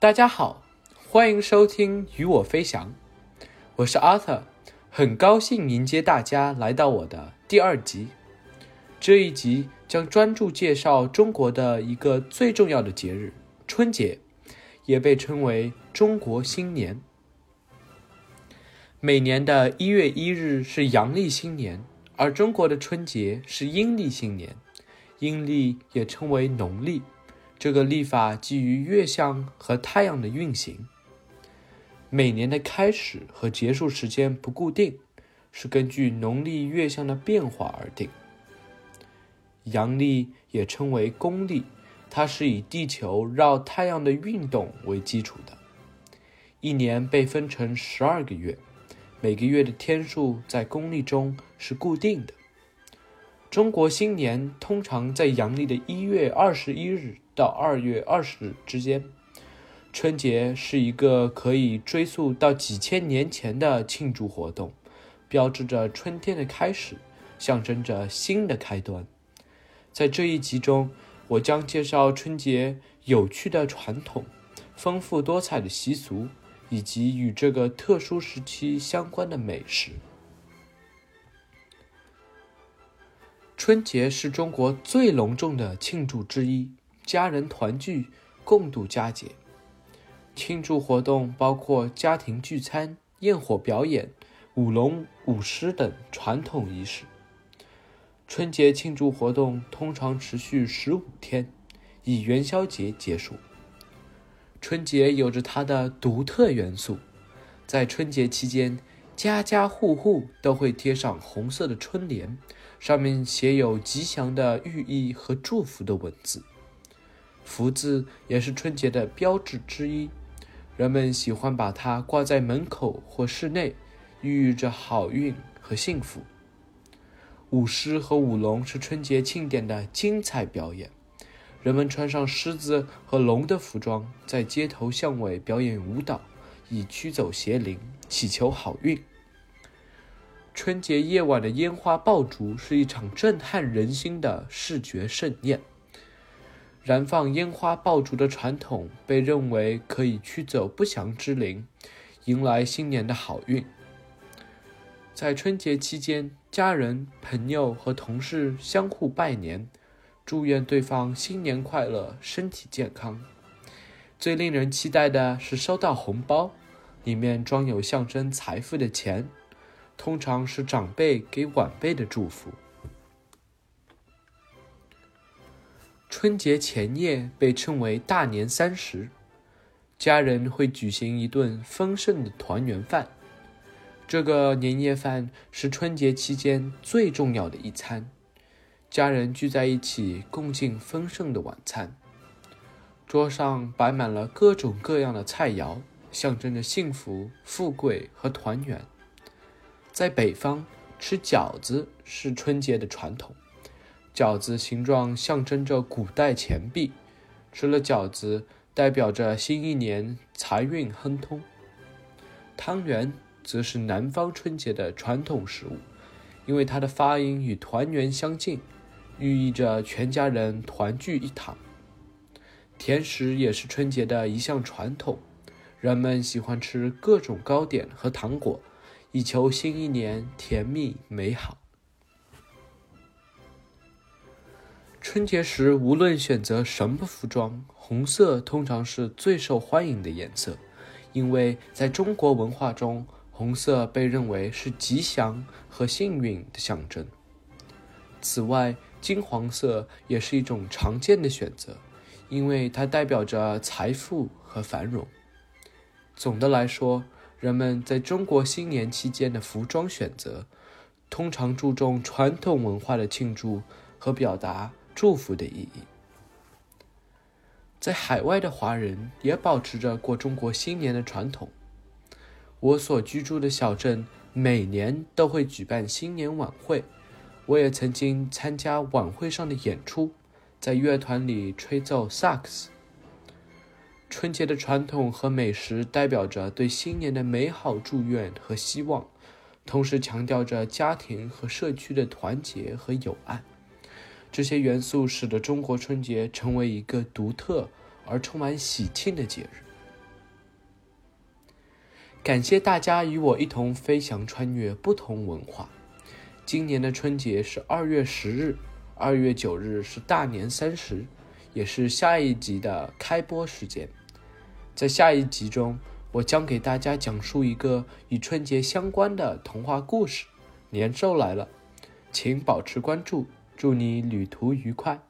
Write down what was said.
大家好，欢迎收听《与我飞翔》，我是 Arthur，很高兴迎接大家来到我的第二集。这一集将专注介绍中国的一个最重要的节日——春节，也被称为中国新年。每年的一月一日是阳历新年，而中国的春节是阴历新年，阴历也称为农历。这个历法基于月相和太阳的运行，每年的开始和结束时间不固定，是根据农历月相的变化而定。阳历也称为公历，它是以地球绕太阳的运动为基础的。一年被分成十二个月，每个月的天数在公历中是固定的。中国新年通常在阳历的一月二十一日。到二月二十日之间，春节是一个可以追溯到几千年前的庆祝活动，标志着春天的开始，象征着新的开端。在这一集中，我将介绍春节有趣的传统、丰富多彩的习俗，以及与这个特殊时期相关的美食。春节是中国最隆重的庆祝之一。家人团聚，共度佳节。庆祝活动包括家庭聚餐、焰火表演、舞龙舞狮等传统仪式。春节庆祝活动通常持续十五天，以元宵节结束。春节有着它的独特元素，在春节期间，家家户户都会贴上红色的春联，上面写有吉祥的寓意和祝福的文字。福字也是春节的标志之一，人们喜欢把它挂在门口或室内，寓意着好运和幸福。舞狮和舞龙是春节庆典的精彩表演，人们穿上狮子和龙的服装，在街头巷尾表演舞蹈，以驱走邪灵，祈求好运。春节夜晚的烟花爆竹是一场震撼人心的视觉盛宴。燃放烟花爆竹的传统被认为可以驱走不祥之灵，迎来新年的好运。在春节期间，家人、朋友和同事相互拜年，祝愿对方新年快乐、身体健康。最令人期待的是收到红包，里面装有象征财富的钱，通常是长辈给晚辈的祝福。春节前夜被称为大年三十，家人会举行一顿丰盛的团圆饭。这个年夜饭是春节期间最重要的一餐，家人聚在一起共进丰盛的晚餐。桌上摆满了各种各样的菜肴，象征着幸福、富贵和团圆。在北方，吃饺子是春节的传统。饺子形状象征着古代钱币，吃了饺子代表着新一年财运亨通。汤圆则是南方春节的传统食物，因为它的发音与团圆相近，寓意着全家人团聚一堂。甜食也是春节的一项传统，人们喜欢吃各种糕点和糖果，以求新一年甜蜜美好。春节时，无论选择什么服装，红色通常是最受欢迎的颜色，因为在中国文化中，红色被认为是吉祥和幸运的象征。此外，金黄色也是一种常见的选择，因为它代表着财富和繁荣。总的来说，人们在中国新年期间的服装选择，通常注重传统文化的庆祝和表达。祝福的意义，在海外的华人也保持着过中国新年的传统。我所居住的小镇每年都会举办新年晚会，我也曾经参加晚会上的演出，在乐团里吹奏萨克斯。春节的传统和美食代表着对新年的美好祝愿和希望，同时强调着家庭和社区的团结和友爱。这些元素使得中国春节成为一个独特而充满喜庆的节日。感谢大家与我一同飞翔穿越不同文化。今年的春节是二月十日，二月九日是大年三十，也是下一集的开播时间。在下一集中，我将给大家讲述一个与春节相关的童话故事。年兽来了，请保持关注，祝你旅途愉快。